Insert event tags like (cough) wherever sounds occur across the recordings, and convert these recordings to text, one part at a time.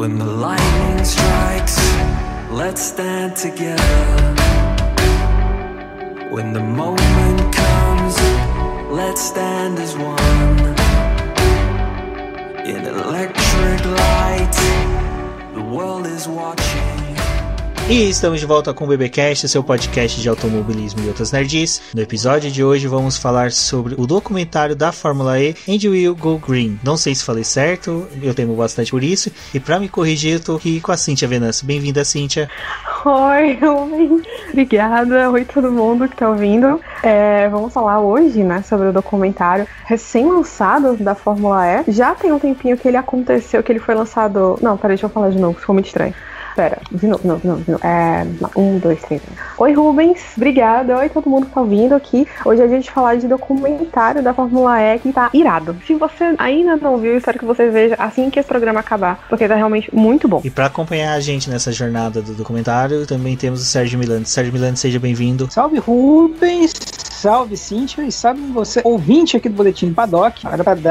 When the lightning strikes, let's stand together. When the moment comes, let's stand as one. In electric light, the world is watching. E estamos de volta com o BBcast, seu podcast de automobilismo e outras nerds. No episódio de hoje vamos falar sobre o documentário da Fórmula E, And Will Go Green. Não sei se falei certo, eu temo bastante por isso. E para me corrigir, eu tô aqui com a Cintia Venâncio. Bem-vinda, Cintia. Oi, oi. Obrigada. Oi, todo mundo que tá ouvindo. É, vamos falar hoje, né, sobre o documentário recém-lançado da Fórmula E. Já tem um tempinho que ele aconteceu, que ele foi lançado. Não, peraí, deixa eu falar de novo, ficou muito estranho. Pera, de novo, de novo, de novo, de novo. É, um, dois, três. Oi, Rubens, obrigada. Oi, todo mundo que tá ouvindo aqui. Hoje a gente falar de documentário da Fórmula E que tá irado. Se você ainda não viu, espero que você veja assim que esse programa acabar, porque tá realmente muito bom. E para acompanhar a gente nessa jornada do documentário, também temos o Sérgio Milano. Sérgio Milano, seja bem-vindo. Salve, Rubens! Salve, Cíntia, e sabe você, ouvinte aqui do Boletim Paddock,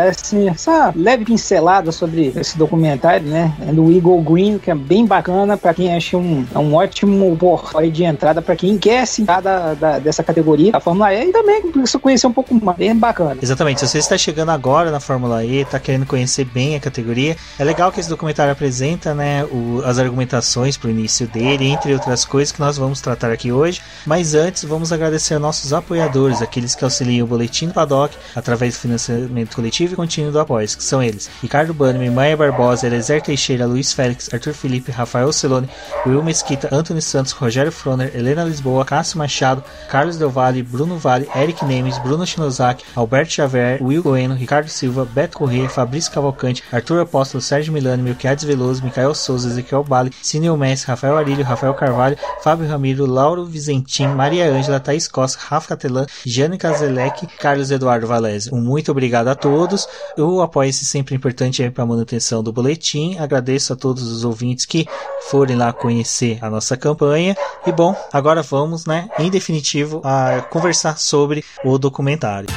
assim, essa leve pincelada sobre esse documentário, né, do Eagle Green, que é bem bacana. Para quem acha um, é um ótimo portal de entrada para quem quer se da, da, dessa categoria, a Fórmula E, e também precisa conhecer um pouco mais, bem bacana. Exatamente, se você está chegando agora na Fórmula E, está querendo conhecer bem a categoria, é legal que esse documentário apresenta, né, o, as argumentações para o início dele, entre outras coisas que nós vamos tratar aqui hoje, mas antes vamos agradecer nossos apoiadores aqueles que auxiliam o Boletim do Paddock através do financiamento coletivo e contínuo do Apoies, que são eles: Ricardo Bannerman, Maia Barbosa, Elezer Teixeira, Luiz Félix, Arthur Felipe, Rafael Celone, Will Mesquita, Antônio Santos, Rogério Froner, Helena Lisboa, Cássio Machado, Carlos Del Valle, Bruno Vale, Eric Nemes, Bruno Shinozaki, Alberto Xavier, Will Goeno, Ricardo Silva, Beto Corrêa, Fabrício Cavalcante, Arthur Apóstolo, Sérgio Milano, Melquiades Veloso, Micael Souza, Ezequiel Bale, Cineo Messi, Rafael Arilho, Rafael Carvalho, Fábio Ramiro, Lauro Vizentim, Maria Ângela, Thaís Costa, Rafa Catelan, Jane Kazelec, Carlos Eduardo Valese. Um muito obrigado a todos. O apoio-se sempre importante para a manutenção do boletim. Agradeço a todos os ouvintes que forem lá conhecer a nossa campanha. E bom, agora vamos, né, em definitivo, a conversar sobre o documentário.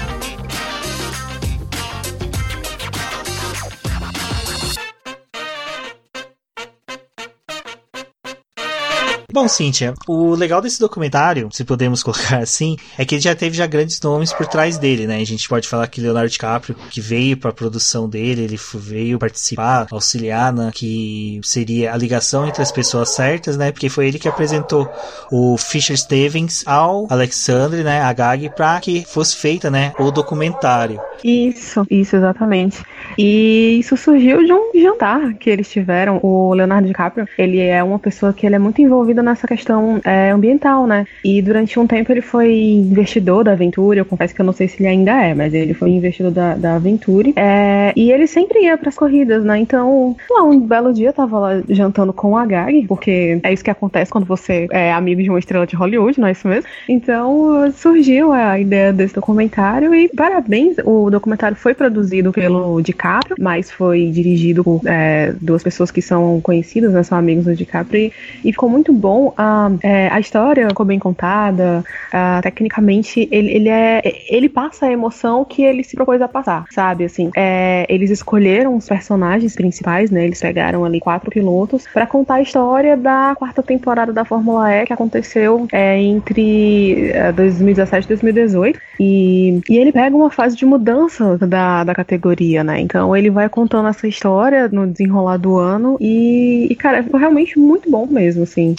Bom, Cíntia, o legal desse documentário, se podemos (laughs) colocar assim, é que ele já teve já grandes nomes por trás dele, né? A gente pode falar que Leonardo DiCaprio, que veio para a produção dele, ele veio participar, auxiliar na que seria a ligação entre as pessoas certas, né? Porque foi ele que apresentou o Fisher Stevens ao Alexandre, né, a Gag, para que fosse feita, né, o documentário. Isso, isso exatamente. E isso surgiu de um jantar que eles tiveram. O Leonardo DiCaprio, ele é uma pessoa que ele é muito nessa questão é, ambiental, né? E durante um tempo ele foi investidor da Aventura. Eu confesso que eu não sei se ele ainda é, mas ele foi investidor da, da Aventura. É, e ele sempre ia para as corridas, né? Então, lá, um belo dia eu tava lá jantando com a Gag, porque é isso que acontece quando você é amigo de uma estrela de Hollywood, não é isso mesmo? Então surgiu a ideia desse documentário e parabéns, o documentário foi produzido pelo DiCaprio, mas foi dirigido por é, duas pessoas que são conhecidas, né? São amigos do DiCaprio e, e ficou muito bom. A, é, a história ficou bem contada, a, tecnicamente ele, ele é ele passa a emoção que ele se propôs a passar, sabe? Assim, é, eles escolheram os personagens principais, né? Eles pegaram ali quatro pilotos para contar a história da quarta temporada da Fórmula E que aconteceu é, entre 2017 e 2018 e, e ele pega uma fase de mudança da, da categoria, né? Então ele vai contando essa história no desenrolar do ano e, e cara, foi realmente muito bom mesmo, assim.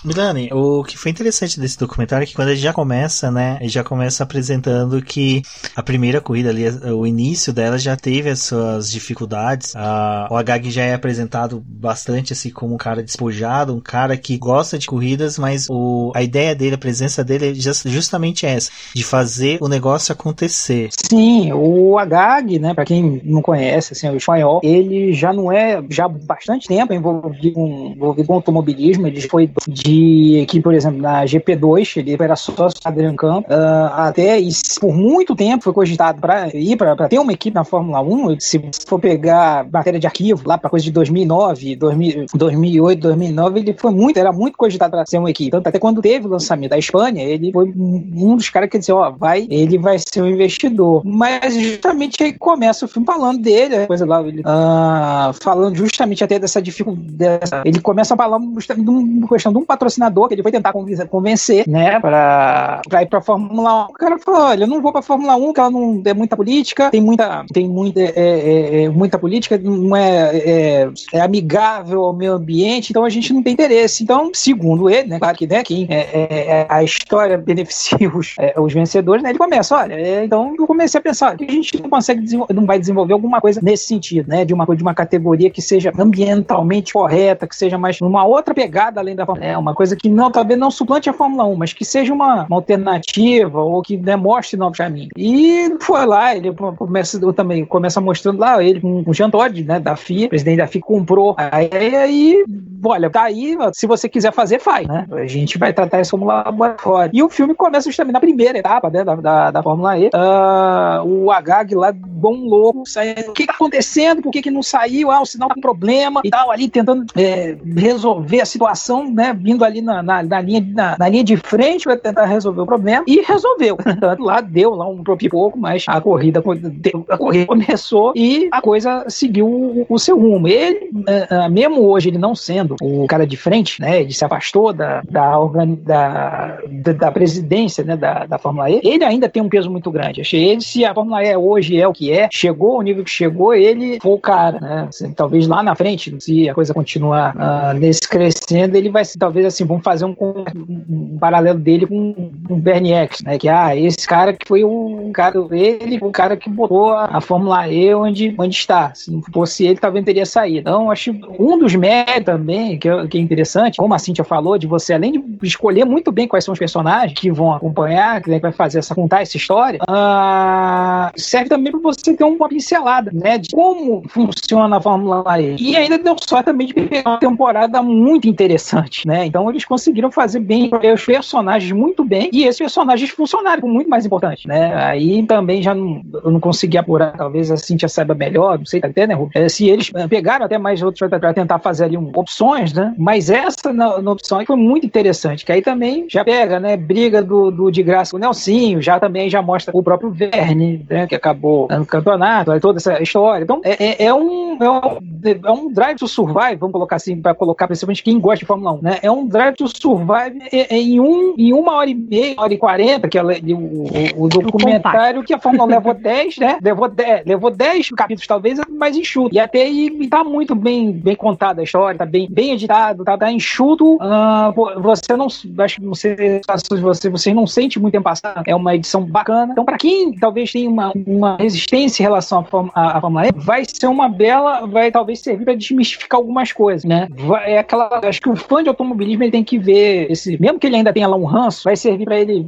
O que foi interessante desse documentário é que quando ele já começa, né, ele já começa apresentando que a primeira corrida ali, o início dela já teve as suas dificuldades. O Agag já é apresentado bastante assim como um cara despojado, um cara que gosta de corridas, mas o, a ideia dele, a presença dele é just, justamente essa, de fazer o negócio acontecer. Sim, o Agag, né, para quem não conhece, assim, o espanhol, ele já não é já há bastante tempo envolvido com, envolvido com automobilismo, ele foi de e que, por exemplo, na GP2, ele era sócio do Adrian Campos, uh, até e por muito tempo foi cogitado para ir para ter uma equipe na Fórmula 1. Se for pegar matéria de arquivo lá para coisa de 2009, 2000, 2008, 2009, ele foi muito, era muito cogitado para ser uma equipe. Tanto até quando teve o lançamento da Espanha, ele foi um dos caras que disse, ó, vai, ele vai ser um investidor. Mas justamente aí começa o filme falando dele, coisa lá, ele, uh, falando justamente até dessa dificuldade. Ele começa a falar justamente de uma questão de um patrocinador que ele foi tentar convencer, né, para ir para Fórmula 1. O cara falou: olha, eu não vou para Fórmula 1, que ela não é muita política, tem muita, tem muita, é, é, é, muita política, não é, é, é, amigável ao meio ambiente, então a gente não tem interesse. Então, segundo ele, né, claro que né, quem, é, é, a história (laughs) beneficia os, os vencedores, né, ele começa: olha, então eu comecei a pensar que a gente não consegue, não vai desenvolver alguma coisa nesse sentido, né, de uma, de uma categoria que seja ambientalmente correta, que seja mais uma outra pegada além da Fórmula 1, é uma coisa que não, talvez não suplante a Fórmula 1, mas que seja uma, uma alternativa ou que mostre novos caminhos. E foi lá, ele começa também começa mostrando lá ele com o Jean Todt, né, da FIA, o presidente da FIA comprou a ideia e olha, tá aí, se você quiser fazer, faz, né? A gente vai tratar isso como laboratório. E o filme começa justamente na primeira etapa né, da, da, da Fórmula E. Uh, o Agag lá, bom louco, saindo. O que tá acontecendo? Por que, que não saiu? Ah, o sinal tá com problema e tal, ali tentando é, resolver a situação, né? Vindo ali na, na, na linha, na, na, linha de frente para tentar resolver o problema. E resolveu. (laughs) Lá deu lá um pouco, mas a corrida, a corrida começou e a coisa seguiu o, o seu rumo. Ele, uh, mesmo hoje, ele não sendo o cara de frente, né? Ele se afastou da, da, da, da, da presidência né, da, da Fórmula E. Ele ainda tem um peso muito grande. Achei ele, se a Fórmula E hoje é o que é, chegou ao nível que chegou, ele foi o cara, né? Assim, talvez lá na frente, se a coisa continuar uh, nesse crescendo, ele vai ser, talvez assim, vamos fazer um, um, um paralelo dele com o Bernie X, né? Que, ah, esse cara que foi o cara, ele o cara que botou a, a Fórmula E onde, onde está. Se não fosse ele, talvez teria saído. Então, acho um dos méritos também, que é, que é interessante, como a Cintia falou, de você, além de escolher muito bem quais são os personagens que vão acompanhar, que vai fazer essa, contar essa história, uh, serve também para você ter uma pincelada, né, de como funciona a Fórmula E. E ainda deu sorte também de pegar uma temporada muito interessante, né? Então eles conseguiram fazer bem os personagens muito bem e esses personagens funcionaram muito mais importante, né? Aí também já não, eu não consegui apurar, talvez a Cintia saiba melhor, não sei até, né, é, se eles eh, pegaram até mais outros para tentar fazer ali um, opções, né? Mas essa na, na opção foi muito interessante, que aí também já pega, né, briga do, do de graça com o Nelsinho, já também já mostra o próprio Verne, né, que acabou no campeonato, toda essa história. Então é, é, é um, é, um, é um drive to survive, vamos colocar assim, para colocar principalmente quem gosta de Fórmula 1, né? É um drive to survive em, um, em uma hora e meia, hora e quarenta, que é o, o, o documentário que a Fórmula 1 levou (laughs) 10, né? Levou 10, levou 10 capítulos, talvez, mais enxuto. E até aí tá muito bem, bem contada a história, tá bem, bem editado, tá, tá enxuto. Uh, você não, acho que não sei se você, você não sente muito tempo passar. É uma edição bacana. Então, para quem talvez tenha uma, uma resistência em relação à, Fórmula E, vai ser uma bela, vai talvez servir para desmistificar algumas coisas, né? Vai, é aquela, acho que o fã de automobilismo ele tem que ver esse, mesmo que ele ainda tenha lá um ranço, vai servir para ele,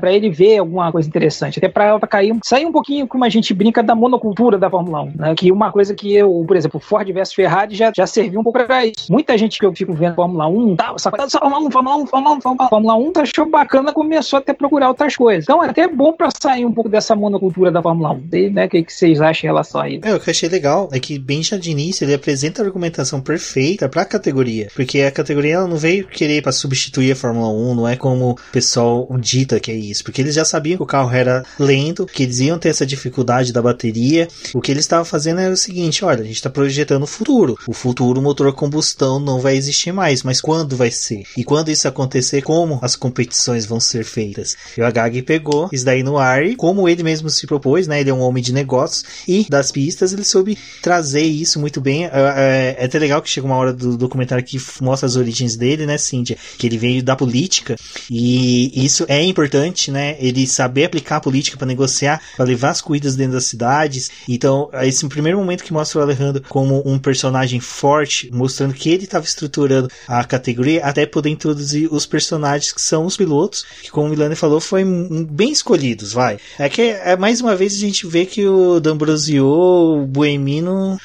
para ele ver alguma coisa interessante, até para cair, sair um pouquinho como a gente brinca da monocultura da Fórmula 1, né? Que uma coisa que eu, por exemplo, Ford versus Ferrari já, já serviu um pouco para isso. Muita gente que eu fico vendo Fórmula 1, tá, coisa, Fórmula 1, Fórmula 1, Fórmula 1, Fórmula 1, Fórmula 1, achou bacana, começou até a procurar outras coisas. Então é até bom para sair um pouco dessa monocultura da Fórmula 1. E, né, o que, que vocês acham em relação a isso? É, o que eu achei legal é que bem já de início ele apresenta a argumentação perfeita para a categoria, porque a categoria ela não veio querer para substituir a Fórmula 1, não é como o pessoal dita que é isso, porque eles já sabiam que o carro era lento, que eles iam ter essa dificuldade da bateria. O que eles estavam fazendo era o seguinte: olha, a gente está projetando o futuro. O futuro, motor a combustão não vai existir mais, mas quando vai ser? E quando isso acontecer, como as competições vão ser feitas? E o Agag pegou isso daí no ar e, como ele mesmo se propôs, né? Ele é um homem de negócios e das pistas ele soube trazer isso muito bem. É, é, é até legal que chega uma hora do documentário que mostra as origens dele, né, Cíntia? Que ele veio da política e isso é importante, né? Ele saber aplicar a política para negociar, para levar as corridas dentro das cidades. Então, esse primeiro momento que mostra o Alejandro como um personagem forte, mostrando que ele estava estruturando a categoria até poder introduzir os personagens que são os pilotos, que como o Milani falou, foi bem escolhidos, vai. É que é, mais uma vez a gente vê que o D'Ambrosio, o Buemino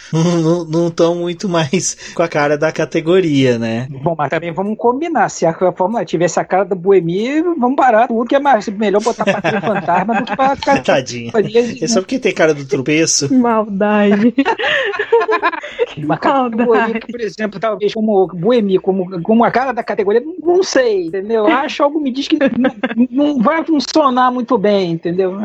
não (laughs) estão muito mais com a cara da categoria, né? Bom, mas também vamos se a Fórmula tivesse a cara do Buemi, vamos parar tudo que é mais melhor botar pra fantasma do que pra Tadinho. É só porque tem cara do tropeço. (laughs) Maldade. (laughs) Uma categoria, por exemplo, talvez como Buemi, como, como a cara da categoria, não sei, entendeu? Acho algo me diz que não, não vai funcionar muito bem, entendeu?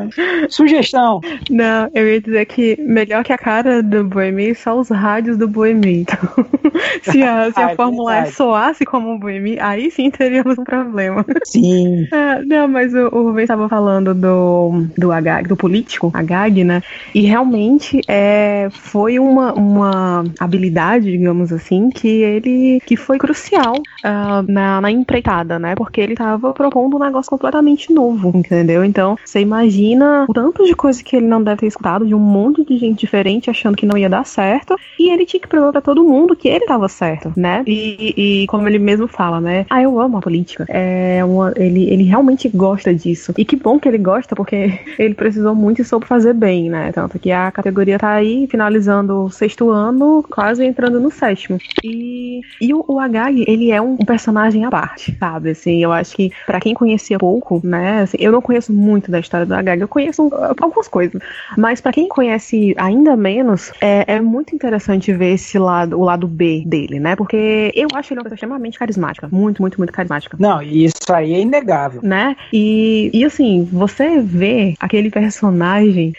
Sugestão. Não, eu ia dizer que melhor que a cara do Buemi só os rádios do Buemi. Então, (laughs) se a, se a ah, Fórmula E soasse como um Aí sim teríamos um problema. Sim. É, (laughs) não, mas o, o Rubens estava falando do, do Agag, do político, Agag, né? E realmente é, foi uma, uma habilidade, digamos assim, que ele que foi crucial uh, na, na empreitada, né? Porque ele estava propondo um negócio completamente novo, entendeu? Então, você imagina o tanto de coisa que ele não deve ter escutado de um monte de gente diferente achando que não ia dar certo, e ele tinha que provar para todo mundo que ele estava certo, né? E, e, como ele mesmo fala, né? Ah, eu amo a política. É uma, ele, ele realmente gosta disso. E que bom que ele gosta, porque (laughs) ele precisou muito e soube fazer bem, né? Tanto que a categoria tá aí, finalizando o sexto ano, quase entrando no sétimo. E, e o, o Agag, ele é um, um personagem à parte, sabe? Assim, eu acho que para quem conhecia pouco, né? Assim, eu não conheço muito da história do Agag, eu conheço algumas coisas. Mas para quem conhece ainda menos, é, é muito interessante ver esse lado, o lado B dele, né? Porque eu acho ele uma pessoa extremamente carismática. Muito, muito, muito carismática. Não, isso aí é inegável. Né? E, e assim, você vê aquele personagem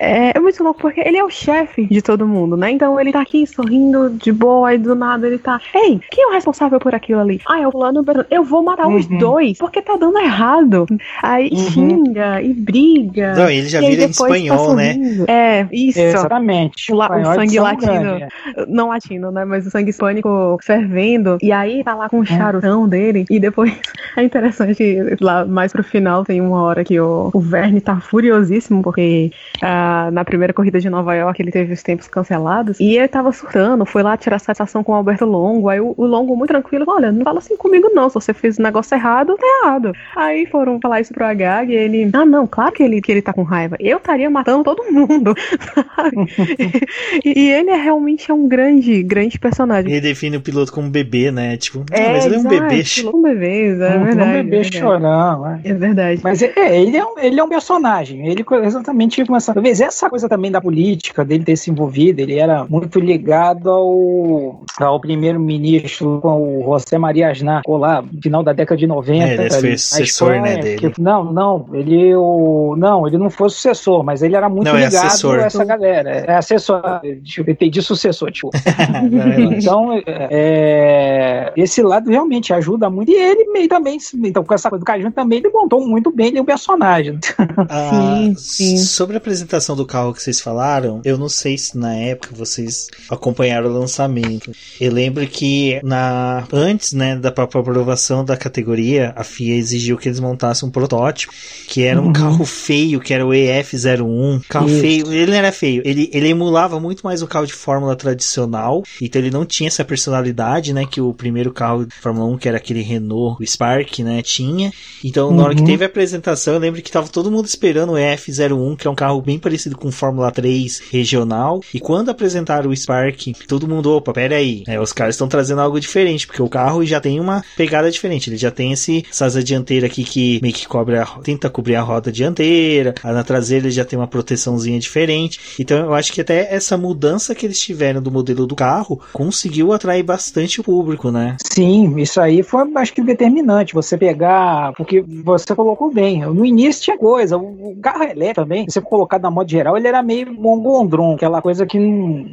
é, é, muito louco, porque ele é o chefe de todo mundo, né? Então ele tá aqui sorrindo de boa e do nada ele tá. Ei, quem é o responsável por aquilo ali? Ah, é o fulano Eu vou matar uhum. os dois, porque tá dando errado. Aí uhum. xinga e briga. Não, ele já vira em tá espanhol, tá né? É, isso. Exatamente. O, o sangue latino. Grande. Não latino, né? Mas o sangue hispânico fervendo. E aí tá lá com o é. Charutão dele. E depois (laughs) é interessante, lá mais pro final tem uma hora que o, o Verne tá furiosíssimo, porque. Uh, na, primeira corrida de Nova York ele teve os tempos cancelados e ele tava surtando, foi lá tirar satisfação com o Alberto Longo. Aí o, o Longo, muito tranquilo, olha, não fala assim comigo não, se você fez o negócio errado, tá errado. Aí foram falar isso pro H e ele, ah não, claro que ele, que ele tá com raiva. Eu estaria matando todo mundo, (laughs) e, e, ele é realmente é um grande, grande personagem. Ele define o piloto como bebê, né? Tipo, é, mas ele é um bebê. Um bebê, é verdade. Um bebê é chorando. É. é verdade. Mas é, ele, é um, ele é um personagem. Ele exatamente começa. Talvez essa coisa também da política, dele ter se envolvido, ele era muito ligado ao, ao primeiro-ministro com o José Maria Aznar, lá, no final da década de 90. É, ele foi sucessor, né, dele. Que, não, não, ele o, não, ele não foi sucessor, mas ele era muito não, é ligado é a essa galera. É assessor, eu entendi sucessor, tipo. (laughs) então, é, é, esse lado realmente ajuda muito. E ele meio também, então com essa coisa do Cajun também, ele montou muito bem o personagem. (laughs) Ah, sim, sim. Sobre a apresentação do carro que vocês falaram, eu não sei se na época vocês acompanharam o lançamento. Eu lembro que na antes, né, da própria aprovação da categoria, a FIA exigiu que eles montassem um protótipo, que era um uhum. carro feio, que era o EF01. Carro Isso. feio, ele não era feio, ele, ele emulava muito mais o carro de Fórmula tradicional, então ele não tinha essa personalidade, né, que o primeiro carro Fórmula 1, que era aquele Renault, o Spark, né, tinha. Então, na hora que uhum. teve a apresentação, eu lembro que tava todo mundo esperando o EF01, que é um carro bem parecido com Fórmula 3 regional. E quando apresentaram o Spark, todo mundo, opa, pera aí, é, os caras estão trazendo algo diferente, porque o carro já tem uma pegada diferente. Ele já tem esse, asa dianteira aqui que meio que cobre a, tenta cobrir a roda dianteira, na traseira ele já tem uma proteçãozinha diferente. Então eu acho que até essa mudança que eles tiveram do modelo do carro conseguiu atrair bastante o público, né? Sim, isso aí foi acho que determinante. Você pegar, porque você colocou bem, no início tinha coisa, o carro é elétrico também, você colocar na modo geral, ele era meio mongondron, aquela coisa que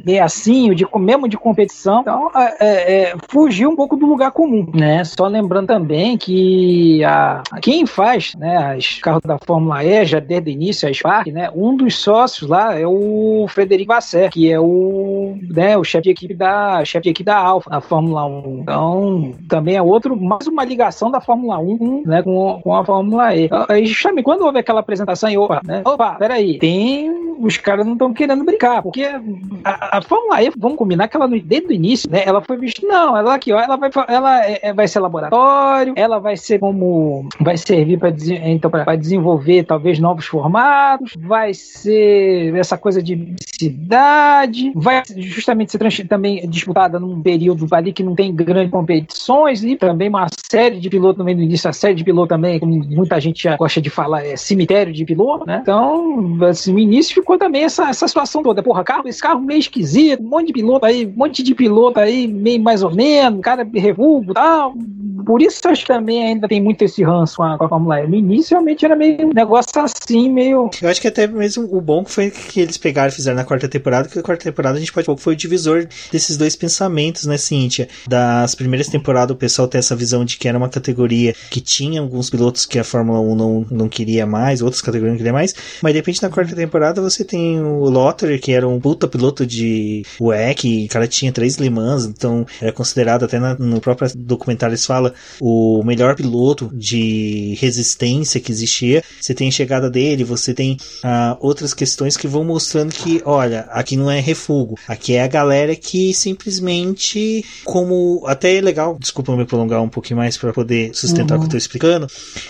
é assim, de, mesmo de competição. Então, é, é, é, fugiu um pouco do lugar comum, né? Só lembrando também que a, quem faz né, os carros da Fórmula E, já desde o início, a Spark, né? Um dos sócios lá é o Frederico Vasser, que é o, né, o chefe de equipe da chefe de equipe da Alfa na Fórmula 1. Então, também é outro, mais uma ligação da Fórmula 1 né, com, com a Fórmula E. Aí, justamente, quando houve aquela apresentação, e opa, né? Opa, peraí, tem. Os caras não estão querendo brincar, porque a, a, Fórmula E, vamos combinar que ela, desde o início, né, ela foi vista, não, ela aqui, ó, ela vai, ela é, é vai ser laboratório, ela vai ser como. vai servir para então, desenvolver talvez novos formatos, vai ser essa coisa de cidade, vai justamente ser também disputada num período ali que não tem grandes competições e também uma série de pilotos no início, a série de pilotos também, como muita gente já gosta de falar, é cemitério de piloto, né? Então, assim, no início ficou também essa, essa situação toda. Porra, carro, esse carro meio esquisito, um monte de piloto aí, um monte de piloto aí, meio mais ou menos, cara revulgo e tal. Por isso acho que também ainda tem muito esse ranço com a, com a Fórmula E. No início realmente era meio um negócio assim, meio. Eu acho que até mesmo o bom foi que eles pegaram e fizeram na quarta temporada, que a quarta temporada a gente pode foi o divisor desses dois pensamentos, né, Cíntia? Das primeiras temporadas o pessoal tem essa visão de que era uma categoria que tinha alguns pilotos que a Fórmula 1 não, não queria mais, outras categorias não queria mais, mas de repente na quarta temporada você tem o Lotter, que era um puta piloto de WEC, o cara tinha três Le Mans, então era considerado até na, no próprio documentário eles falam o melhor piloto de resistência que existia. Você tem a chegada dele, você tem uh, outras questões que vão mostrando que, olha, aqui não é refugo, aqui é a galera que simplesmente, como até é legal, desculpa me prolongar um pouquinho mais para poder sustentar uhum. o que eu tô explicando,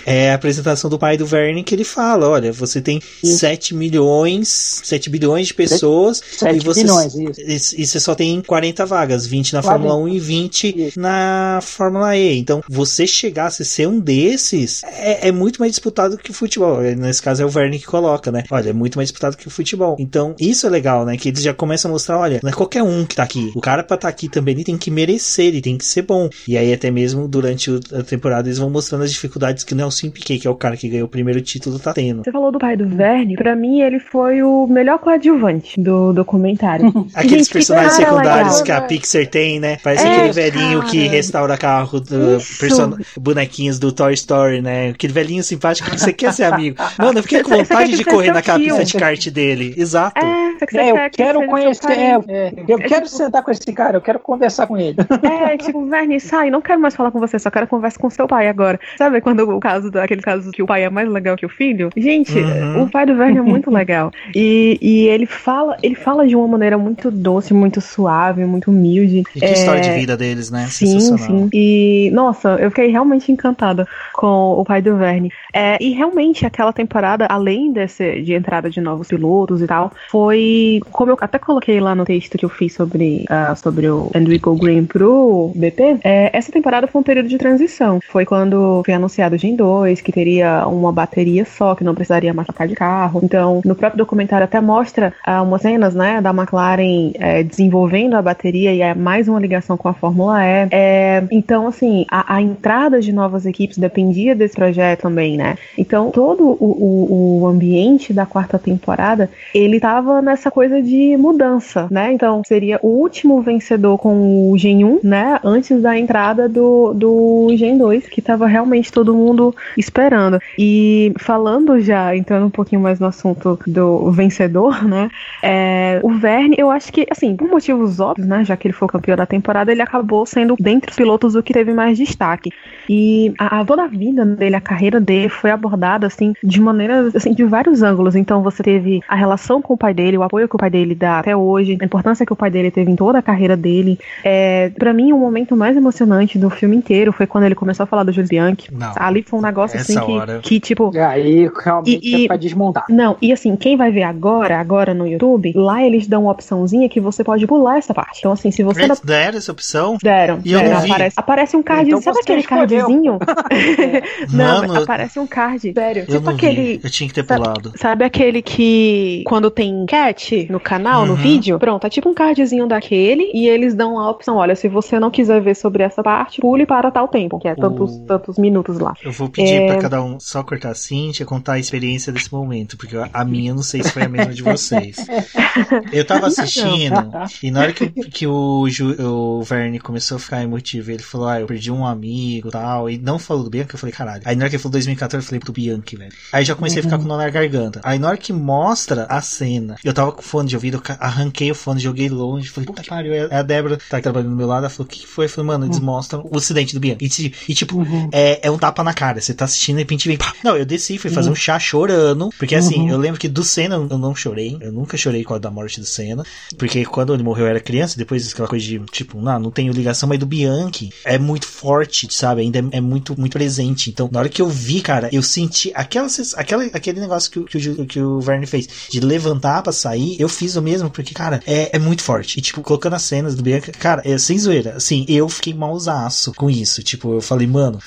é a apresentação do pai do Verne que ele fala, olha, você tem isso. 7 milhões, 7 bilhões de pessoas 7, e você bilhões, isso. e você só tem 40 vagas, 20 na 40. Fórmula 1 e 20 isso. na Fórmula E. Então, você chegar a ser um desses é, é, muito mais disputado que o futebol. Nesse caso é o Verne que coloca, né? Olha, é muito mais disputado que o futebol. Então, isso é legal, né? Que eles já começam a mostrar, olha, não é qualquer um que tá aqui. O cara pra estar tá aqui também, ele tem que merecer, ele tem que ser bom. E aí, até mesmo durante a temporada, eles vão mostrando as dificuldades que o Nelson Piquet, que é o cara que ganhou o primeiro título, tá tendo. Você falou do pai do Verne, pra mim ele foi o melhor coadjuvante do documentário. (laughs) Aqueles Gente, personagens secundários legal. que a Pixar tem, né? Parece é, aquele velhinho cara. que restaura carro, do, person... bonequinhos do Toy Story, né? Aquele velhinho simpático que você quer ser (laughs) amigo. Mano, eu fiquei com vontade de correr naquela pista de kart dele. Exato. É, que é eu quero conhecer. É, é, eu é, quero tipo... sentar com esse cara, eu quero conversar com ele. (laughs) É, tipo, Verne, sai, não quero mais falar com você, só quero conversar com seu pai agora. Sabe quando o caso, aquele caso que o pai é mais legal que o filho? Gente, uhum. o pai do Verne é muito (laughs) legal. E, e ele fala, ele fala de uma maneira muito doce, muito suave, muito humilde. E que é... história de vida deles, né? Sim, sim. E, nossa, eu fiquei realmente encantada com o pai do Verne. É, e realmente aquela temporada, além desse, de entrada de novos pilotos e tal, foi, como eu até coloquei lá no texto que eu fiz sobre, uh, sobre o Enrico Green pro BP, é, essa temporada foi um período de transição. Foi quando foi anunciado o Gen 2, que teria uma bateria só, que não precisaria mais trocar de carro. Então, no próprio documentário até mostra uh, umas cenas, né, da McLaren é, desenvolvendo a bateria e é mais uma ligação com a Fórmula E. É, então, assim, a, a entrada de novas equipes dependia desse projeto também, né? Então, todo o, o, o ambiente da quarta temporada, ele tava nessa coisa de mudança, né? Então, seria o último vencedor com o Gen 1, né? Antes da entrada do, do Gen 2, que tava realmente todo mundo esperando. E falando já, entrando um pouquinho mais no assunto do vencedor, (laughs) né? É, o Verne, eu acho que, assim, por motivos óbvios, né? Já que ele foi campeão da temporada, ele acabou sendo, dentre os pilotos, o que teve mais destaque. E a, a, toda a vida dele, a carreira dele foi abordada assim de maneiras assim de vários ângulos. Então você teve a relação com o pai dele, o apoio que o pai dele dá até hoje, a importância que o pai dele teve em toda a carreira dele. É, para mim o momento mais emocionante do filme inteiro foi quando ele começou a falar do Júlio Bianchi. Não, Ali foi um negócio assim que, que, tipo e aí realmente e, é pra desmontar. Não, e assim, quem vai ver agora, agora no YouTube, lá eles dão uma opçãozinha que você pode pular essa parte. Então assim, se você Eles deram essa opção? Deram. E eu deram, não vi. Aparece, aparece um card, então sabe aquele cardzinho? (laughs) (laughs) não, Mano, aparece um card. Sério. Eu tipo aquele. Vi. Eu tinha que ter pulado. Sabe, sabe, aquele que quando tem cat no canal, uhum. no vídeo? Pronto, é tipo um cardzinho daquele e eles dão a opção: olha, se você não quiser ver sobre essa parte, pule para tal tempo, que é tantos, o... tantos minutos lá. Eu vou pedir é... para cada um só cortar a Cintia contar a experiência desse momento, porque a minha eu não sei se foi a mesma de vocês. (laughs) Eu tava assistindo e na hora que, que o, o Verne começou a ficar emotivo, ele falou: Ah, eu perdi um amigo tal, e não falou do Bianca, eu falei: Caralho. Aí na hora que ele falou 2014, eu falei pro Bianchi, velho. Aí já comecei uhum. a ficar com nó na garganta. Aí na hora que mostra a cena, eu tava tava com fone de ouvido, eu arranquei o fone, joguei longe, falei, puta que pariu, é a Débora tá trabalhando do meu lado, ela falou, o que, que foi? Eu falei, mano, eles uhum. mostram o acidente do Bianca. E, e tipo, uhum. é, é um tapa na cara, você tá assistindo e de repente vem, pá. Não, eu desci, fui fazer uhum. um chá chorando, porque assim, uhum. eu lembro que do Senna eu não chorei, eu nunca chorei com a da morte do Senna, porque quando ele morreu eu era criança, depois aquela coisa de, tipo, não, não tenho ligação, mas do Bianchi é muito forte, sabe? Ainda é, é muito, muito presente. Então, na hora que eu vi, cara, eu senti aquela, aquela, aquele negócio que, que, o, que o Verne fez de levantar pra sair, eu fiz o mesmo, porque, cara, é, é muito forte. E, tipo, colocando as cenas do Bianca, cara, é sem zoeira. Assim, eu fiquei mausaço com isso. Tipo, eu falei, mano,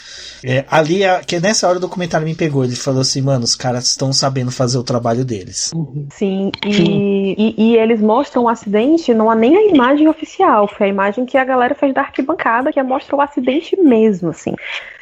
é, ali, é, que nessa hora o documentário me pegou. Ele falou assim, mano, os caras estão sabendo fazer o trabalho deles. Sim, e, e, e, eles mostram o acidente, não há nem a imagem oficial, foi a imagem que a galera fez da arquibancada, que mostra o acidente mesmo, assim.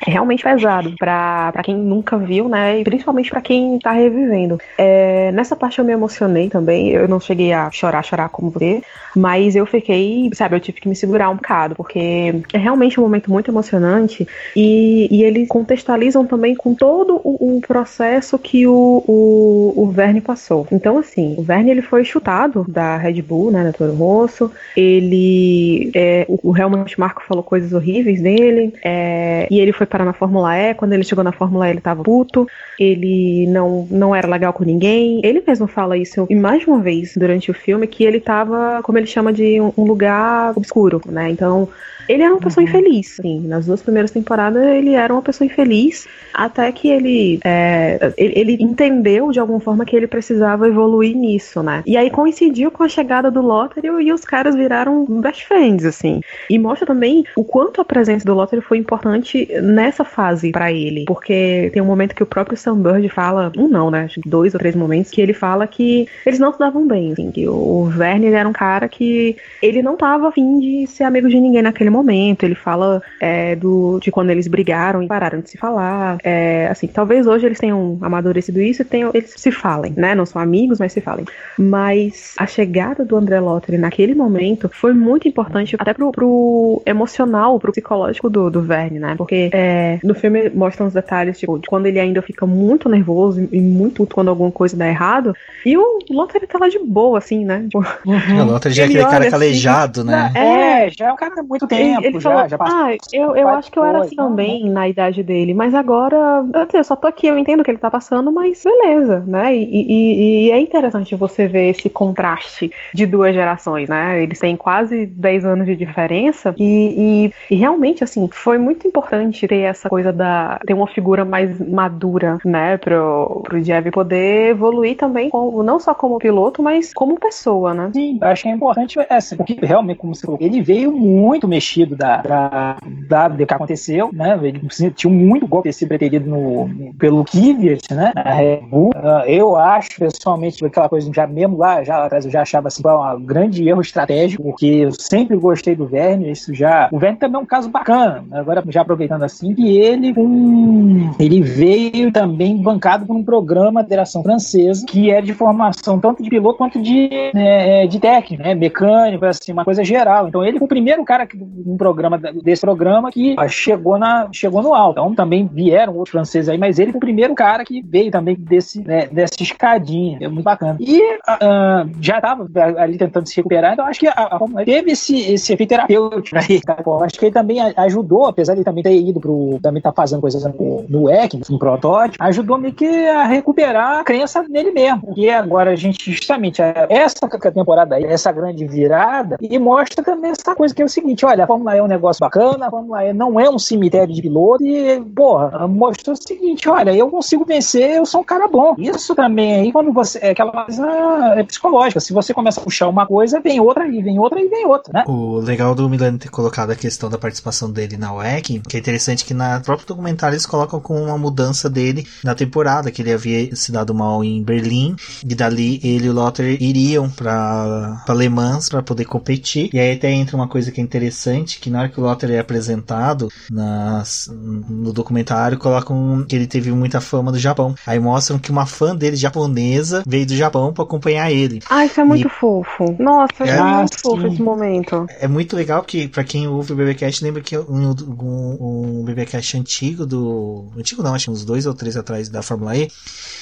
É realmente pesado pra, pra quem nunca viu, né? E principalmente pra quem tá revivendo. É, nessa parte eu me emocionei também. Eu não cheguei a chorar, chorar como você, mas eu fiquei, sabe, eu tive que me segurar um bocado, porque é realmente um momento muito emocionante e, e eles contextualizam também com todo o, o processo que o, o, o, Verne passou. Então, assim, o Verne ele foi chutado da Red Bull, né, da Toro Rosso. Ele, é, o, Helmut Marko falou coisas horríveis dele, é, e ele foi parar na Fórmula E. Quando ele chegou na Fórmula E, ele tava puto, ele não, não era legal com ninguém. Ele mesmo fala isso e mais uma vez durante o filme, que ele tava, como ele chama de um lugar obscuro, né? Então, ele era uma pessoa uhum. infeliz, sim. Nas duas primeiras temporadas ele era uma pessoa infeliz, até que ele, é, ele, ele, entendeu de alguma forma que ele precisava evoluir nisso, né? E aí coincidiu com a chegada do Lottery e os caras viraram best friends, assim. E mostra também o quanto a presença do Lottery foi importante nessa fase para ele, porque tem um momento que o próprio Sam Bird fala, um não, né? Dois ou três momentos que ele fala que eles não se davam bem, assim, que o Werner era um cara que ele não tava afim de ser amigo de ninguém naquele momento. Ele fala é, do, de quando eles brigaram e pararam de se falar. É, assim, talvez hoje eles tenham amadurecido isso e tenham, eles se falem, né? Não são amigos, mas se falem. Mas a chegada do André Lottery naquele momento foi muito importante até pro, pro emocional, pro psicológico do, do Verne, né? Porque é, no filme mostram os detalhes, tipo, de quando ele ainda fica muito nervoso e muito puto quando alguma coisa dá errado. E o Lottery tá lá de boa, assim, né? Tipo, uhum. (laughs) O Lottery já é aquele cara assim, calejado, né? É, já é um cara muito tempo tempo ele já, falou, já passou. Ah, eu, eu acho que eu era assim também na idade dele, mas agora eu só tô aqui, eu entendo o que ele tá passando, mas beleza, né? E, e, e, é interessante você ver esse contraste de duas gerações, né? Eles têm quase 10 anos de diferença e, e, e realmente, assim, foi muito importante ter essa coisa da. ter uma figura mais madura, né? Pro, pro Jeff poder evoluir também, como, não só como piloto, mas como pessoa, né? Sim, eu acho que é importante essa, porque realmente, como você falou, ele veio muito mexido sentido da, da, da, do que aconteceu, né? Ele tinha muito golpe sido preterido no, pelo Kvyat, né? Na Red Bull. Uh, eu acho, pessoalmente, aquela coisa já mesmo lá, já atrás, eu já achava assim, um grande erro estratégico, porque eu sempre gostei do Verne, isso já. O Verne também é um caso bacana, né? agora já aproveitando assim, que ele um, ele veio também bancado por um programa de direção francesa que é de formação tanto de piloto quanto de, né, de técnico, né? Mecânico, assim, uma coisa geral. Então ele foi o primeiro cara que um programa desse programa que chegou, na, chegou no alto. Então também vieram outros franceses aí, mas ele foi o primeiro cara que veio também desse, né, dessa escadinha. É muito bacana. E uh, já estava ali tentando se recuperar, então acho que a, a teve esse, esse efeito terapêutico aí. Tá? Acho que ele também ajudou, apesar de ele também ter ido pro. também tá fazendo coisas no, no no protótipo, ajudou meio que a recuperar a crença nele mesmo. E agora a gente, justamente, essa temporada aí, essa grande virada, e mostra também essa coisa que é o seguinte: olha, Fórmula E é um negócio bacana, a Fórmula E não é um cemitério de piloto e, porra, mostrou o seguinte, olha, eu consigo vencer, eu sou um cara bom. Isso também aí, quando você, é aquela coisa é psicológica, se você começa a puxar uma coisa, vem outra e vem outra e vem outra, né? O legal do Milano ter colocado a questão da participação dele na WEC, que é interessante que na próprio documentário eles colocam com uma mudança dele na temporada, que ele havia se dado mal em Berlim, e dali ele e o Lotter iriam para Le Mans para poder competir, e aí até entra uma coisa que é interessante interessante que na hora que o Lotter é apresentado nas, no documentário, colocam que ele teve muita fama do Japão. Aí mostram que uma fã dele japonesa veio do Japão para acompanhar ele. Ah, isso é muito e... fofo. Nossa, é, é muito fofo esse momento. É muito legal que, para quem ouve o BBcast, lembra que um, um, um BBcast antigo do. Antigo não, acho que uns dois ou três atrás da Fórmula E,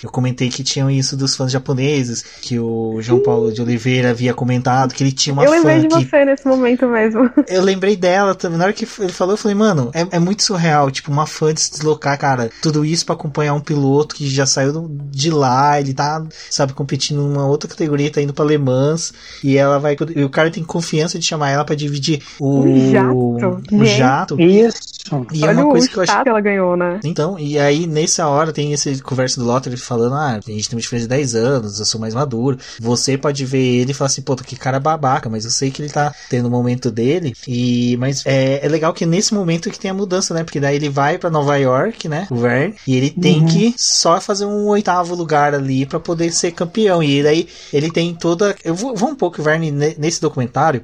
eu comentei que tinham isso dos fãs japoneses, que o, João Paulo de Oliveira havia comentado, que ele tinha uma eu fã lembrei de que você nesse momento mesmo. eu lembrei dela também. Na hora que ele falou, eu falei, mano, é, é muito surreal. Tipo, uma fã de se deslocar, cara. Tudo isso pra acompanhar um piloto que já saiu de lá. Ele tá, sabe, competindo numa outra categoria, tá indo pra Le Mans. E ela vai. E o cara tem confiança de chamar ela pra dividir o, Um jato, o jato. Isso. E é Olha uma o coisa que eu acho. que ela ganhou, né? Então, e aí nessa hora tem essa conversa do Lotter falando: Ah, a gente tem uma diferença de 10 anos, eu sou mais maduro. Você pode ver ele e falar assim: Pô, que cara babaca, mas eu sei que ele tá tendo o momento dele. E, mas é, é legal que nesse momento que tem a mudança, né? Porque daí ele vai pra Nova York, né? O Verne, e ele tem Uhum. que só fazer um oitavo lugar ali pra poder ser campeão. E daí ele tem toda. Eu vou, vou um pouco, Verne, ne- nesse documentário.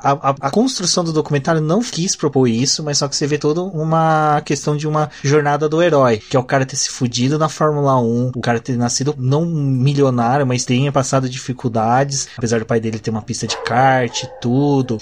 A, a- a construção do documentário não quis propor isso, mas só que você vê toda uma questão de uma jornada do herói, que é o cara ter se fudido na Fórmula 1, o cara ter nascido não milionário, mas tenha passado dificuldades, apesar do pai dele ter uma pista de kart, tudo,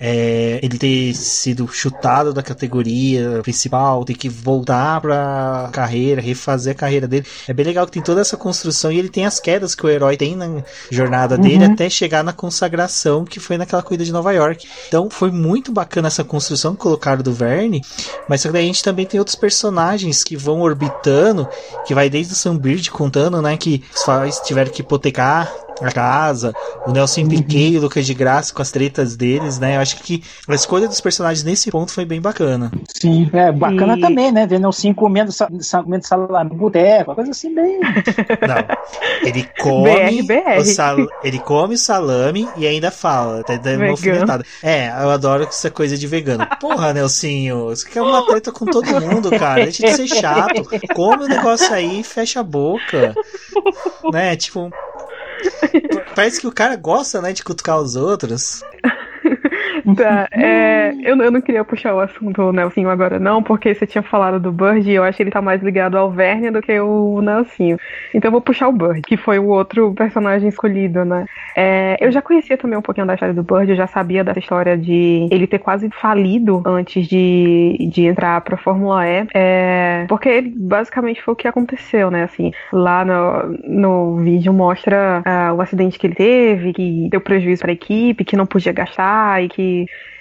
é, ele ter sido chutado da categoria principal, ter que voltar pra carreira, refazer a carreira dele. É bem legal que tem toda essa construção e ele tem as quedas que o herói tem na jornada dele Uhum. até chegar na consagração que foi naquela corrida de Nova York. Então foi muito bacana essa construção que colocaram do Verne, mas só que daí a gente também tem outros personagens que vão orbitando, que vai desde o Sam Beard contando, né, que os pais tiveram que hipotecar a casa, o Nelson Piquet e o Lucas de Graça com as tretas deles, né? Eu acho que a escolha dos personagens nesse ponto foi bem bacana. Sim, é bacana E- também, né? Vendo o cinco comendo, sa- comendo salame no boteco, uma coisa assim bem. (laughs) Não. Ele (laughs) come, BR, BR. O sal, ele come o salame e ainda fala, até dando alfinetada. É, eu adoro essa coisa de vegano. Porra, Nelsinho, você quer uma treta com todo mundo, cara. Deixa de ser chato. Come o negócio aí e fecha a boca. Né? Tipo. Parece que o cara gosta, né, de cutucar os outros. Tá, é, eu, eu não queria puxar o assunto Nelsinho agora, não, porque você tinha falado do Bird e eu acho que ele tá mais ligado ao Verne do que o Nelsinho. Então eu vou puxar o Bird, que foi o outro personagem escolhido, né? É, eu já conhecia também um pouquinho da história do Bird, eu já sabia dessa história de ele ter quase falido antes de, de entrar pra Fórmula E, é, porque ele, basicamente foi o que aconteceu, né? Assim, lá no, no vídeo mostra ah, o acidente que ele teve, que deu prejuízo pra equipe, que não podia gastar e que,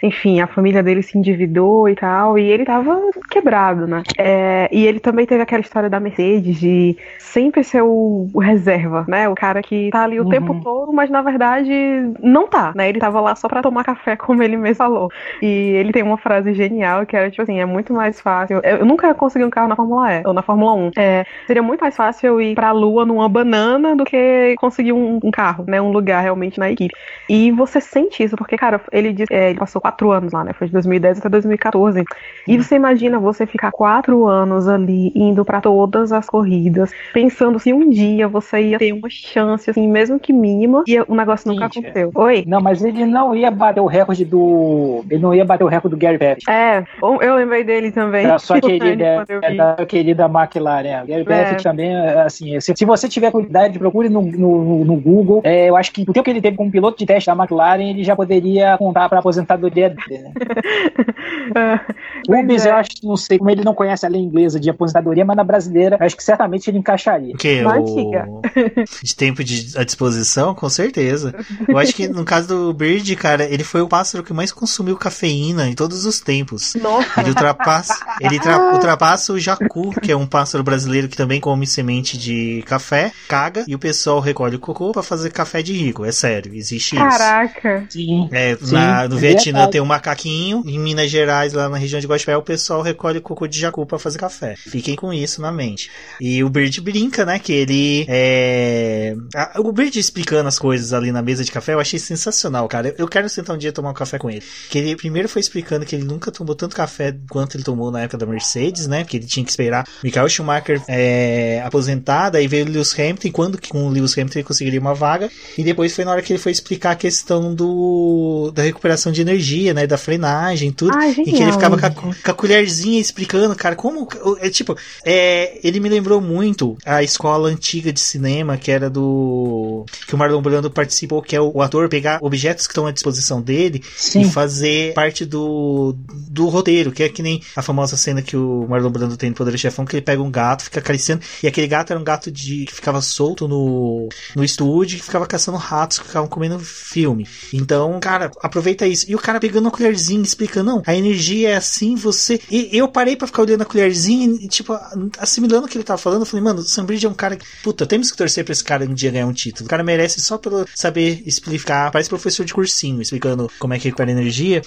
enfim, a família dele se endividou e tal, e ele tava quebrado, né? É, e ele também teve aquela história da Mercedes de sempre ser o, o reserva, né? O cara que tá ali o Uhum. tempo todo, mas na verdade não tá, né? Ele tava lá só pra tomar café, (laughs) como ele mesmo falou. E ele tem uma frase genial que era tipo assim: é muito mais fácil. Eu, nunca consegui um carro na Fórmula E ou na Fórmula 1. É, seria muito mais fácil eu ir pra lua numa banana do que conseguir um, um carro, né? Um lugar realmente na equipe. E você sente isso, porque, cara, ele disse, é, ele passou quatro anos lá, né? Foi de 2010 até 2014. E você imagina você ficar quatro anos ali indo pra todas as corridas, pensando se um dia você ia ter uma chance, assim, mesmo que mínima, e o negócio nunca Gente, aconteceu. Oi? Não, mas ele não ia bater o recorde do. Ele não ia bater o recorde do Gary Pérez. É, eu lembrei dele também. Era só querida, (laughs) eu é da querida McLaren. é. O Gary É. Pérez também, é, assim, se, se você tiver cuidado, procure no, no, no Google. É, eu acho que o tempo que ele teve como piloto de teste da McLaren, ele já poderia contar para aposentadoria dele. Né? (laughs) (laughs) Rubens, é. eu acho que não sei como ele não conhece a lei inglesa de aposentadoria, mas na brasileira, eu acho que certamente ele encaixaria. O que? Na O... antiga. (laughs) De tempo de, à disposição? Com certeza. Eu acho que no caso do Bird, cara, ele foi o pássaro que mais consumiu cafeína em todos os tempos. Nossa, Ele ultrapassa, ele tra- ultrapassa o jacu, que é um pássaro brasileiro que também come semente de café, caga e o pessoal recolhe o cocô pra fazer café de rico. É sério, existe isso. caraca. Sim. É, Sim, na- no é Vietnã tem um macaquinho, em Minas Gerais, lá na região de Guaxupé, o pessoal recolhe cocô de jacu pra fazer café. Fiquem com isso na mente. E o Bird brinca, né, que ele é... a- O Bird explicando as coisas ali na mesa de café, eu achei sensacional, cara. Eu- Eu quero sentar um dia e tomar um café com ele. Que ele primeiro foi explicando que ele nunca tomou tanto café quanto ele tomou na época da Mercedes, né, porque ele tinha que esperar Michael Schumacher é, aposentar, daí veio o Lewis Hamilton, e quando que com o Lewis Hamilton ele conseguiria uma vaga, e depois foi na hora que ele foi explicar a questão do da recuperação de energia, né, da frenagem, tudo, Ah, e que ele ficava com a com, com a colherzinha explicando, cara, como. É tipo, é, ele me lembrou muito a escola antiga de cinema, que era do. que o Marlon Brando participou, que é o, o ator pegar objetos que estão à disposição dele Sim. e fazer parte do, do roteiro, que é que nem a famosa cena que o Marlon Brando tem no Poder Chefão, que ele pega um gato, fica acariciando, e aquele gato era um gato de que ficava solto no, no estúdio, que ficava caçando ratos que ficavam comendo filme. Então, cara, aproveita isso. E o cara pegando a colherzinha, explicando, não, a energia é assim, você. E eu parei pra ficar olhando a colherzinha e, tipo, assimilando o que ele tava falando, eu falei, mano, o Sam Bridge é um cara que, puta, temos que torcer pra esse cara um dia ganhar um título. O cara merece só pelo saber explicar, parece professor de cursinho, explicando como é que recupera energia.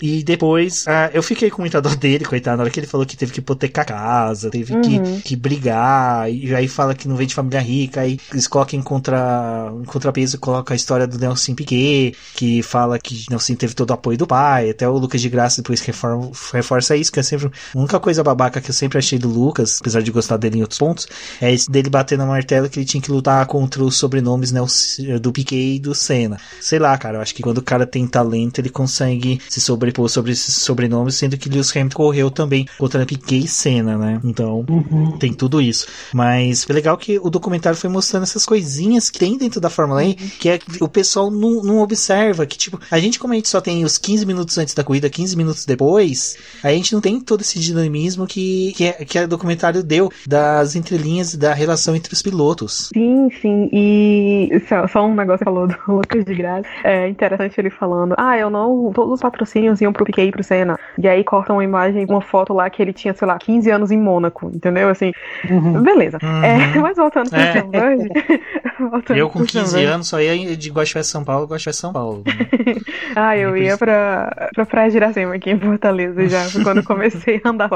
E depois, ah, eu fiquei com muita dor dele, coitado, na hora que ele falou que teve que hipotecar a casa, teve Uhum. que, que brigar, e aí fala que não vem de família rica, aí eles colocam em, contra, em contrapeso, coloca a história do Nelson Piquet, que fala que Nelson teve todo o apoio do pai, até o Lucas de Graça depois reforma, reforça isso, que é sempre a única coisa babaca que eu sempre achei do Lucas, apesar de gostar dele em outros pontos, é esse dele bater na martela que ele tinha que lutar contra os sobrenomes Nelson, do Piquet e do Senna. Sei lá, cara, eu acho que quando o cara tem talento, ele consegue se sobrepor sobre esses sobrenomes, sendo que Lewis Hamilton correu também contra Piquet e Senna, né? Então, Uhum. tem tudo isso. Mas é legal que o documentário foi mostrando essas coisinhas que tem dentro da Fórmula E, que é que o pessoal não, não observa, que tipo, a gente como a gente só tem os 15 minutos antes da corrida, 15 minutos depois, a gente não tem todo esse dinamismo que, que, é, que o documentário deu das entrelinhas da relação entre os pilotos. Sim, sim. E só, só um negócio que falou do (laughs) Lucas de Graça. É interessante ele falando: Ah, eu não. Todos os patrocínios iam pro Piquet e pro Senna. E aí cortam uma imagem, uma foto lá que ele tinha, sei lá, 15 anos em Mônaco, entendeu? Assim, Uhum. beleza. Uhum. É, (laughs) mas voltando pro É. Sam Bird, (laughs) voltando Eu com pro Sam 15 Bird. anos só ia de Guaxupé São Paulo, Guaxupé São Paulo. né? (laughs) Ah, eu ia pra, pra Praia de Iracema aqui em Fortaleza já, foi quando eu comecei a andar.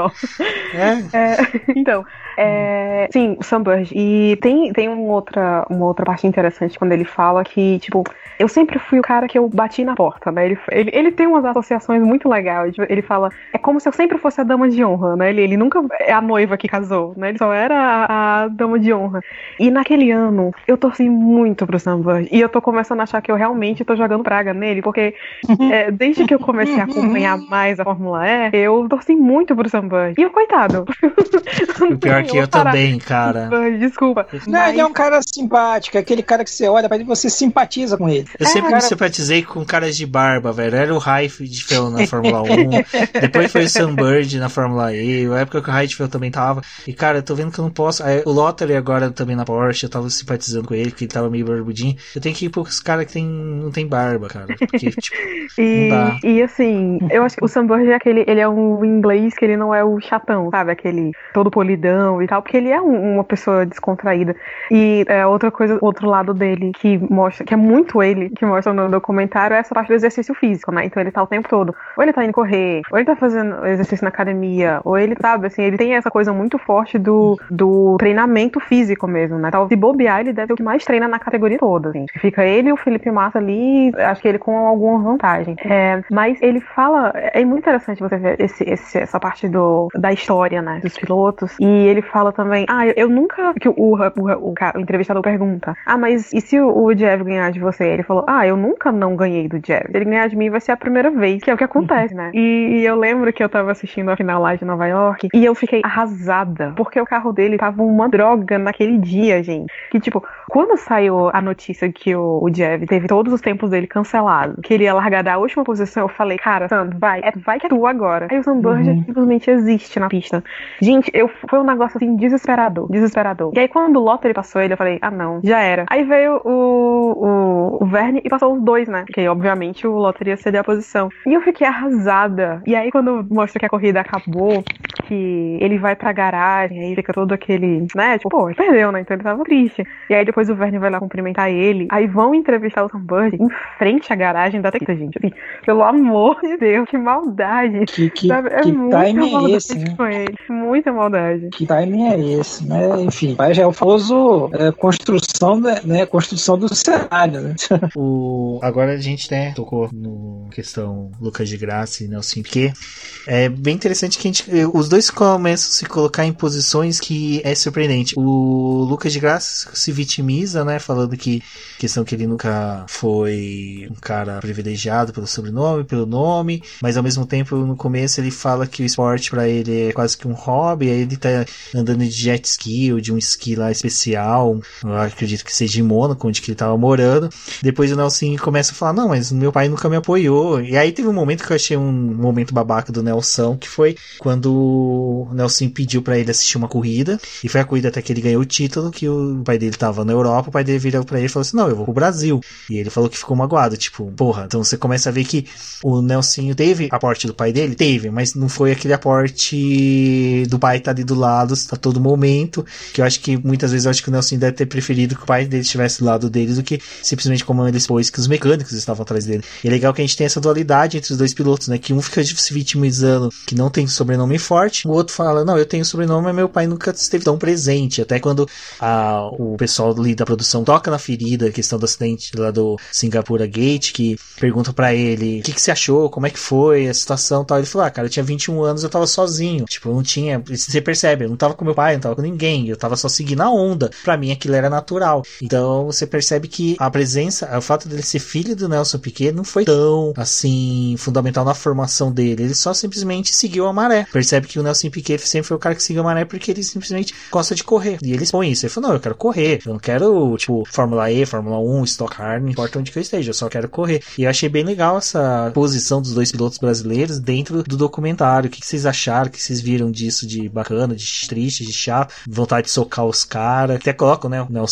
É, É, então, é, sim, o. E tem, tem uma, outra, uma outra parte interessante quando ele fala que, tipo, eu sempre fui o cara que eu bati na porta, né? Ele, ele, ele tem umas associações muito legais. Tipo, Ele fala, é como se eu sempre fosse a dama de honra, né? Ele, ele nunca é a noiva que casou, né? Ele só era a, a dama de honra. E naquele ano, eu torci muito pro Sunburst. E eu tô começando a achar que eu realmente tô jogando praga nele, porque é, desde que eu comecei a acompanhar mais a Fórmula E, eu torci muito pro Sunburst. E o coitado. o pior que eu também, cara. (laughs) Desculpa. Não, Mas- ele é um cara simpático, é aquele cara que você olha pra ele você simpatiza com ele. Eu sempre É, me cara- simpatizei com caras de barba, velho. Era o Heifeld na Fórmula 1. depois foi o Sunbird na Fórmula E. Na época que o Heifeld também tava. E, cara, eu tô vendo que eu não posso. Aí, o Lottery agora também na Porsche. Eu tava simpatizando com ele, porque ele tava meio barbudinho. Eu tenho que ir pros caras que tem, não tem barba, cara. Porque, (laughs) tipo, E, Não dá. e assim, eu acho que o Sunburst é aquele, ele é um inglês que ele não é o chatão, sabe? Aquele todo polidão e tal, porque ele é um- uma pessoa descontraída. E é, outra coisa, outro lado dele que mostra, que é muito ele, que mostra no documentário, é essa parte do exercício físico, né? Então ele tá o tempo todo, ou ele tá indo correr, ou ele tá fazendo exercício na academia, ou ele, sabe, assim, ele tem essa coisa muito forte do, do treinamento físico mesmo, né? Talvez se bobear, ele deve ser o que mais treina na categoria toda, assim. Fica ele e o Felipe Massa ali, acho que ele com alguma vantagem. É, mas ele fala, é muito interessante você ver esse, esse- essa parte do, da história, né, dos pilotos, e ele fala também, ah, eu, eu nunca, que o, o, o, o entrevistador pergunta, ah, mas e se o, o Jeff ganhar de você? Ele falou, ah, eu nunca não ganhei do Jeff. Se ele ganhar de mim vai ser a primeira vez, que é o que acontece, (laughs) né? E, e eu lembro que eu tava assistindo a final lá de Nova York, e eu fiquei arrasada, porque o carro dele tava uma droga naquele dia, gente. Que, tipo, quando saiu a notícia que o, o Jeff teve todos os tempos dele cancelados, que ele ia largar da última posição, eu falei, cara, Sandro, vai, é, vai que é tu agora. Aí o Sandberg Uhum. simplesmente existe na pista. Gente, eu, foi um negócio assim, desesperador, desesperador. E aí quando o Lottery passou ele, eu falei, ah não, já era. Aí veio o, o, o Verne e passou os dois, né? Porque obviamente o Lottery ia ceder a posição. E eu fiquei arrasada. E aí quando mostra que a corrida acabou, que ele vai pra garagem, aí fica todo aquele, né? Tipo, pô, ele perdeu, né? Então ele tava triste. E aí depois o Verne vai lá cumprimentar ele. Aí vão entrevistar o Sunbird em frente à garagem da Tequila, gente. Assim, pelo amor de Deus, que maldade. Que, que, Sabe? É que muita timing é esse, né? com ele. Muita maldade. Que timing é esse, né? Enfim, mas é o famoso é, construção, da- né? Construção do cenário, né? (laughs) O... Agora a gente né, tocou no questão Lucas de Graça e Nelson Piquet. É bem interessante que a gente, os dois começam a se colocar em posições que é surpreendente. O Lucas de Graça se vitimiza, né? Falando que questão que ele nunca foi um cara privilegiado pelo sobrenome, pelo nome, mas ao mesmo tempo no começo ele fala que o esporte para ele é quase que um hobby, aí ele tá andando de jet ski ou de um esqui lá especial, eu acredito que seja em Mônaco, onde que ele tava morando. Depois o Nelson começa a falar: "Não, mas meu pai nunca me apoiou". E aí teve um momento que eu achei um momento babaca do Nelson, que foi quando o Nelson pediu para ele assistir uma corrida, e foi a corrida até que ele ganhou o título, que o pai dele tava na Europa, o pai dele virou para ele e falou assim: "Não, eu vou pro Brasil". E ele falou que ficou magoado, tipo, porra. Então você começa a ver que o Nelson teve aporte do pai dele, teve, mas não foi aquele aporte do pai tá ali do lado a todo momento, que eu acho que muitas vezes eu acho que o Nelson deve ter preferido que o pai dele estivesse do lado dele do que simplesmente como ele expôs que os mecânicos estavam atrás dele. E é legal que a gente tem essa dualidade entre os dois pilotos, né? Que um fica se vitimizando que não tem sobrenome forte, o outro fala, não, eu tenho sobrenome, mas meu pai nunca esteve tão presente. Até quando a, o pessoal ali da produção toca na ferida, a questão do acidente lá do Singapura Gate, que pergunta para ele, o que, que você achou, como é que foi a situação tal. Ele falou, ah, cara, eu tinha 21 anos, eu tava sozinho. Tipo, não tinha, você percebe, eu não tava com meu pai, não tava com ninguém, eu tava só seguindo a onda. Para mim aquilo era natural. Então você percebe que a presença, o fato dele ser filho do Nelson Piquet não foi tão, assim, fundamental na formação dele. Ele só simplesmente seguiu a maré. Percebe que o Nelson Piquet sempre foi o cara que seguiu a maré porque ele simplesmente gosta de correr. E ele expõe isso. Ele falou, não, eu quero correr. Eu não quero, tipo, Fórmula E, Fórmula 1, Stock Car, não importa onde que eu esteja, eu só quero correr. E eu achei bem legal essa posição dos dois pilotos brasileiros dentro do documentário. O que, vocês acharam? O que vocês viram disso de bacana, de triste, de chato? Vontade de socar os caras. Até colocam, né, o Nelson